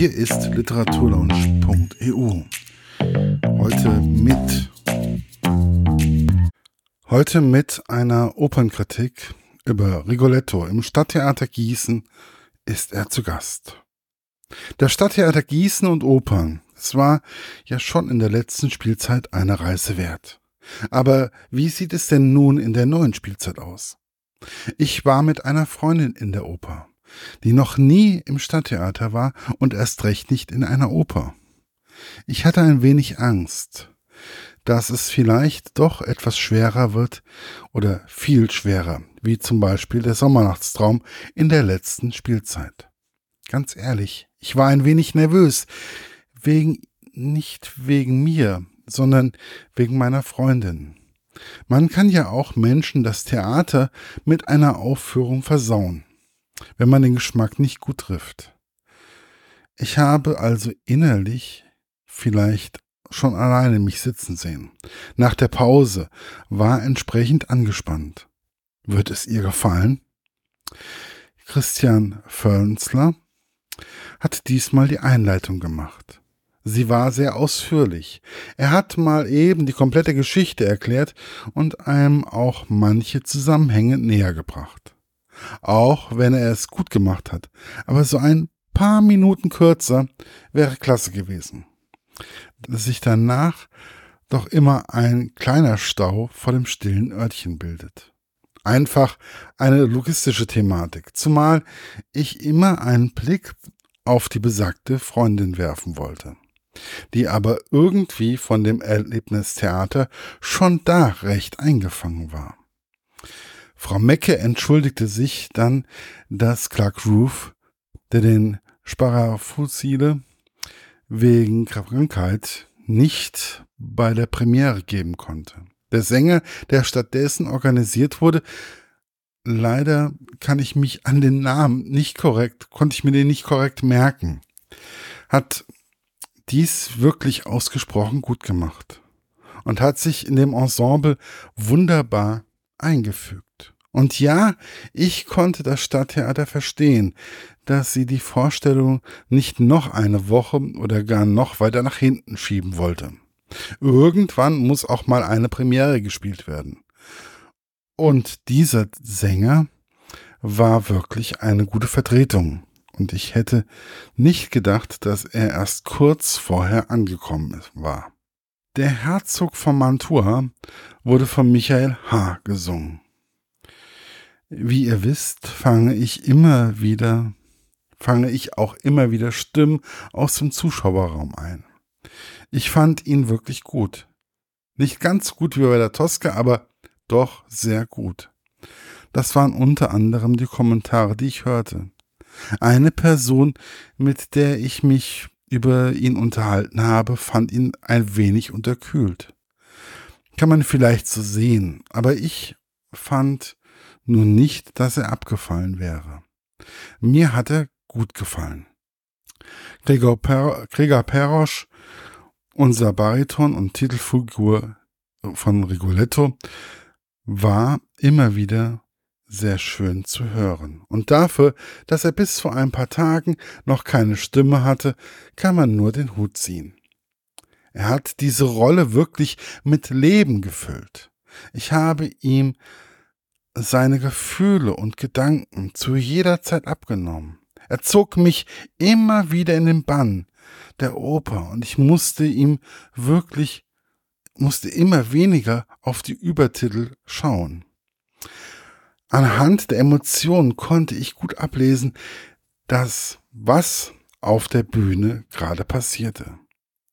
Hier ist literaturlaunch.eu. Heute mit heute mit einer Opernkritik über Rigoletto im Stadttheater Gießen ist er zu Gast. Das Stadttheater Gießen und Opern, es war ja schon in der letzten Spielzeit eine Reise wert. Aber wie sieht es denn nun in der neuen Spielzeit aus? Ich war mit einer Freundin in der Oper, die noch nie im Stadttheater war und erst recht nicht in einer Oper. Ich hatte ein wenig Angst, dass es vielleicht doch etwas schwerer wird oder viel schwerer, wie zum Beispiel der Sommernachtstraum in der letzten Spielzeit. Ganz ehrlich, ich war ein wenig nervös, wegen, nicht wegen mir, sondern wegen meiner Freundin. Man kann ja auch Menschen das Theater mit einer Aufführung versauen, wenn man den Geschmack nicht gut trifft. Ich habe also innerlich vielleicht schon alleine mich sitzen sehen. Nach der Pause war entsprechend angespannt. Wird es ihr gefallen? Christian Fölnsler hat diesmal die Einleitung gemacht. Sie war sehr ausführlich. Er hat mal eben die komplette Geschichte erklärt und einem auch manche Zusammenhänge näher gebracht. Auch wenn er es gut gemacht hat. Aber so ein paar Minuten kürzer wäre klasse gewesen. Dass sich danach doch immer ein kleiner Stau vor dem stillen Örtchen bildet. Einfach eine logistische Thematik, zumal ich immer einen Blick auf die besagte Freundin werfen wollte die aber irgendwie von dem Erlebnistheater schon da recht eingefangen war. Frau Mecke entschuldigte sich dann, dass Clark Roof, der den Sparafusile wegen Krankheit nicht bei der Premiere geben konnte. Der Sänger, der stattdessen organisiert wurde, leider kann ich mich an den Namen nicht korrekt, konnte ich mir den nicht korrekt merken, hat dies wirklich ausgesprochen gut gemacht und hat sich in dem Ensemble wunderbar eingefügt. Und ja, ich konnte das Stadttheater verstehen, dass sie die Vorstellung nicht noch eine Woche oder gar noch weiter nach hinten schieben wollte. Irgendwann muss auch mal eine Premiere gespielt werden. Und dieser Sänger war wirklich eine gute Vertretung und ich hätte nicht gedacht, dass er erst kurz vorher angekommen war. Der Herzog von Mantua wurde von Michael H. gesungen. Wie ihr wisst, fange ich immer wieder, fange ich auch immer wieder Stimmen aus dem Zuschauerraum ein. Ich fand ihn wirklich gut. Nicht ganz gut wie bei der Tosca, aber doch sehr gut. Das waren unter anderem die Kommentare, die ich hörte. Eine Person, mit der ich mich über ihn unterhalten habe, fand ihn ein wenig unterkühlt. Kann man vielleicht so sehen, aber ich fand nun nicht, dass er abgefallen wäre. Mir hat er gut gefallen. Gregor, per Gregor Perosch, unser Bariton und Titelfigur von Rigoletto, war immer wieder sehr schön zu hören. Und dafür, dass er bis vor ein paar Tagen noch keine Stimme hatte, kann man nur den Hut ziehen. Er hat diese Rolle wirklich mit Leben gefüllt. Ich habe ihm seine Gefühle und Gedanken zu jeder Zeit abgenommen. Er zog mich immer wieder in den Bann der Oper und ich musste ihm wirklich, musste immer weniger auf die Übertitel schauen. Anhand der Emotionen konnte ich gut ablesen, dass was auf der Bühne gerade passierte.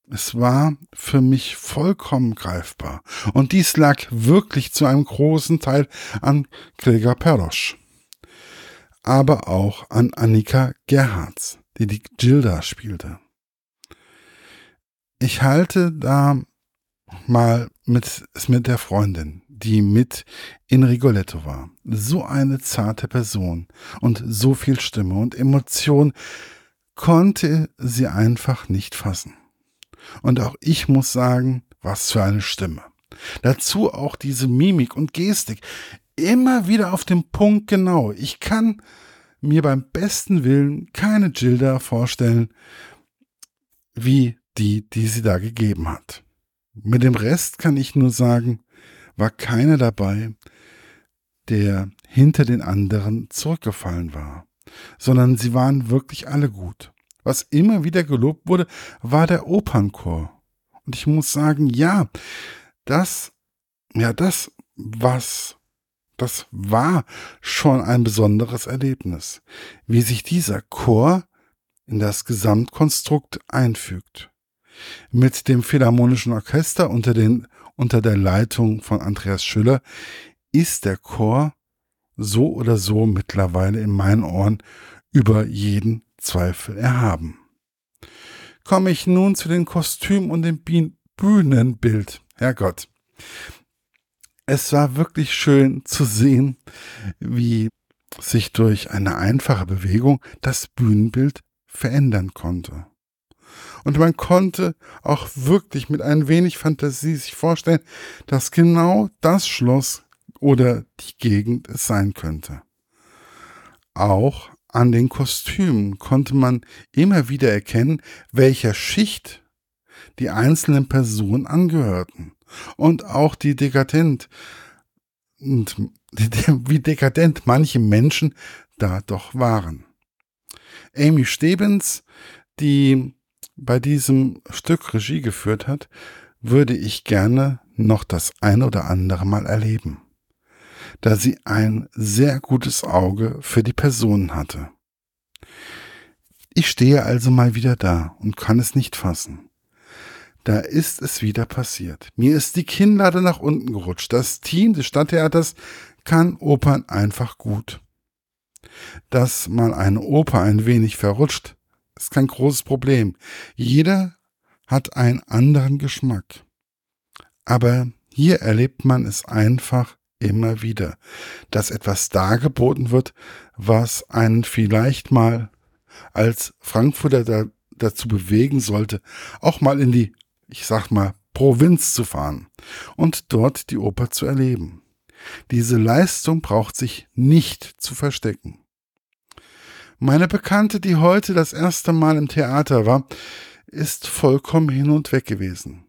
Es war für mich vollkommen greifbar. Und dies lag wirklich zu einem großen Teil an Gregor Perosch. Aber auch an Annika Gerhards, die die Gilda spielte. Ich halte da mal mit, mit der Freundin, die mit in Rigoletto war. So eine zarte Person und so viel Stimme und Emotion konnte sie einfach nicht fassen. Und auch ich muss sagen, was für eine Stimme. Dazu auch diese Mimik und Gestik. Immer wieder auf den Punkt genau. Ich kann mir beim besten Willen keine Gilda vorstellen, wie die, die sie da gegeben hat. Mit dem Rest kann ich nur sagen, war keiner dabei, der hinter den anderen zurückgefallen war, sondern sie waren wirklich alle gut. Was immer wieder gelobt wurde, war der Opernchor. Und ich muss sagen, ja, das, ja, das, was, das war schon ein besonderes Erlebnis, wie sich dieser Chor in das Gesamtkonstrukt einfügt. Mit dem Philharmonischen Orchester unter, den, unter der Leitung von Andreas Schüller ist der Chor so oder so mittlerweile in meinen Ohren über jeden Zweifel erhaben. Komme ich nun zu den Kostümen und dem Bühnenbild. Herrgott. Es war wirklich schön zu sehen, wie sich durch eine einfache Bewegung das Bühnenbild verändern konnte. Und man konnte auch wirklich mit ein wenig Fantasie sich vorstellen, dass genau das Schloss oder die Gegend es sein könnte. Auch an den Kostümen konnte man immer wieder erkennen, welcher Schicht die einzelnen Personen angehörten. Und auch die dekadent wie dekadent manche Menschen da doch waren. Amy Stebens, die bei diesem Stück Regie geführt hat, würde ich gerne noch das ein oder andere Mal erleben da sie ein sehr gutes Auge für die Personen hatte. Ich stehe also mal wieder da und kann es nicht fassen. Da ist es wieder passiert. Mir ist die Kinnlade nach unten gerutscht. Das Team des Stadttheaters kann Opern einfach gut. Dass mal eine Oper ein wenig verrutscht, ist kein großes Problem. Jeder hat einen anderen Geschmack. Aber hier erlebt man es einfach immer wieder, dass etwas dargeboten wird, was einen vielleicht mal als Frankfurter da, dazu bewegen sollte, auch mal in die, ich sag mal, Provinz zu fahren und dort die Oper zu erleben. Diese Leistung braucht sich nicht zu verstecken. Meine Bekannte, die heute das erste Mal im Theater war, ist vollkommen hin und weg gewesen.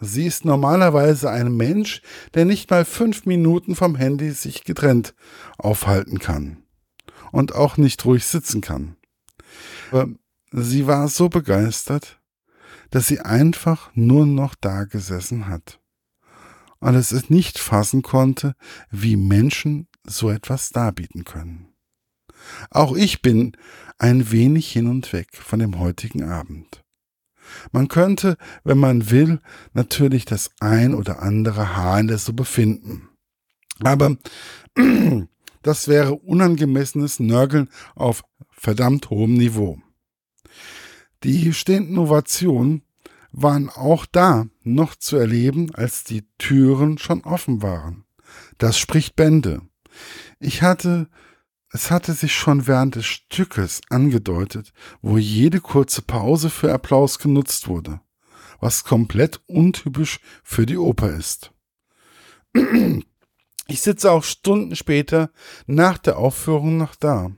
Sie ist normalerweise ein Mensch, der nicht mal fünf Minuten vom Handy sich getrennt aufhalten kann und auch nicht ruhig sitzen kann. Aber sie war so begeistert, dass sie einfach nur noch da gesessen hat und es nicht fassen konnte, wie Menschen so etwas darbieten können. Auch ich bin ein wenig hin und weg von dem heutigen Abend. Man könnte, wenn man will, natürlich das ein oder andere Haar in der Suppe finden. Aber das wäre unangemessenes Nörgeln auf verdammt hohem Niveau. Die stehenden Ovationen waren auch da noch zu erleben, als die Türen schon offen waren. Das spricht Bände. Ich hatte es hatte sich schon während des Stückes angedeutet, wo jede kurze Pause für Applaus genutzt wurde, was komplett untypisch für die Oper ist. Ich sitze auch Stunden später nach der Aufführung noch da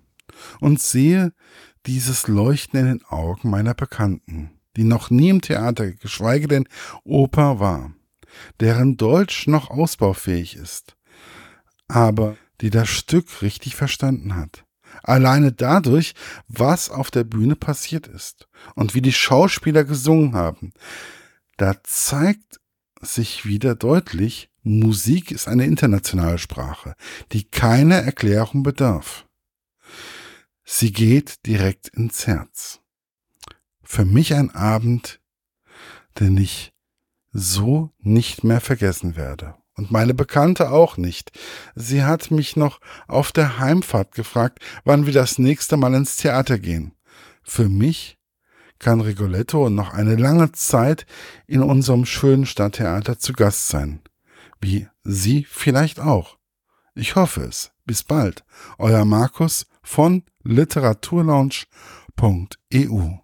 und sehe dieses Leuchten in den Augen meiner Bekannten, die noch nie im Theater, geschweige denn Oper war, deren Deutsch noch ausbaufähig ist, aber die das Stück richtig verstanden hat. Alleine dadurch, was auf der Bühne passiert ist und wie die Schauspieler gesungen haben. Da zeigt sich wieder deutlich, Musik ist eine internationale Sprache, die keiner Erklärung bedarf. Sie geht direkt ins Herz. Für mich ein Abend, den ich so nicht mehr vergessen werde. Und meine Bekannte auch nicht. Sie hat mich noch auf der Heimfahrt gefragt, wann wir das nächste Mal ins Theater gehen. Für mich kann Rigoletto noch eine lange Zeit in unserem schönen Stadttheater zu Gast sein. Wie Sie vielleicht auch. Ich hoffe es. Bis bald. Euer Markus von literaturlaunch.eu.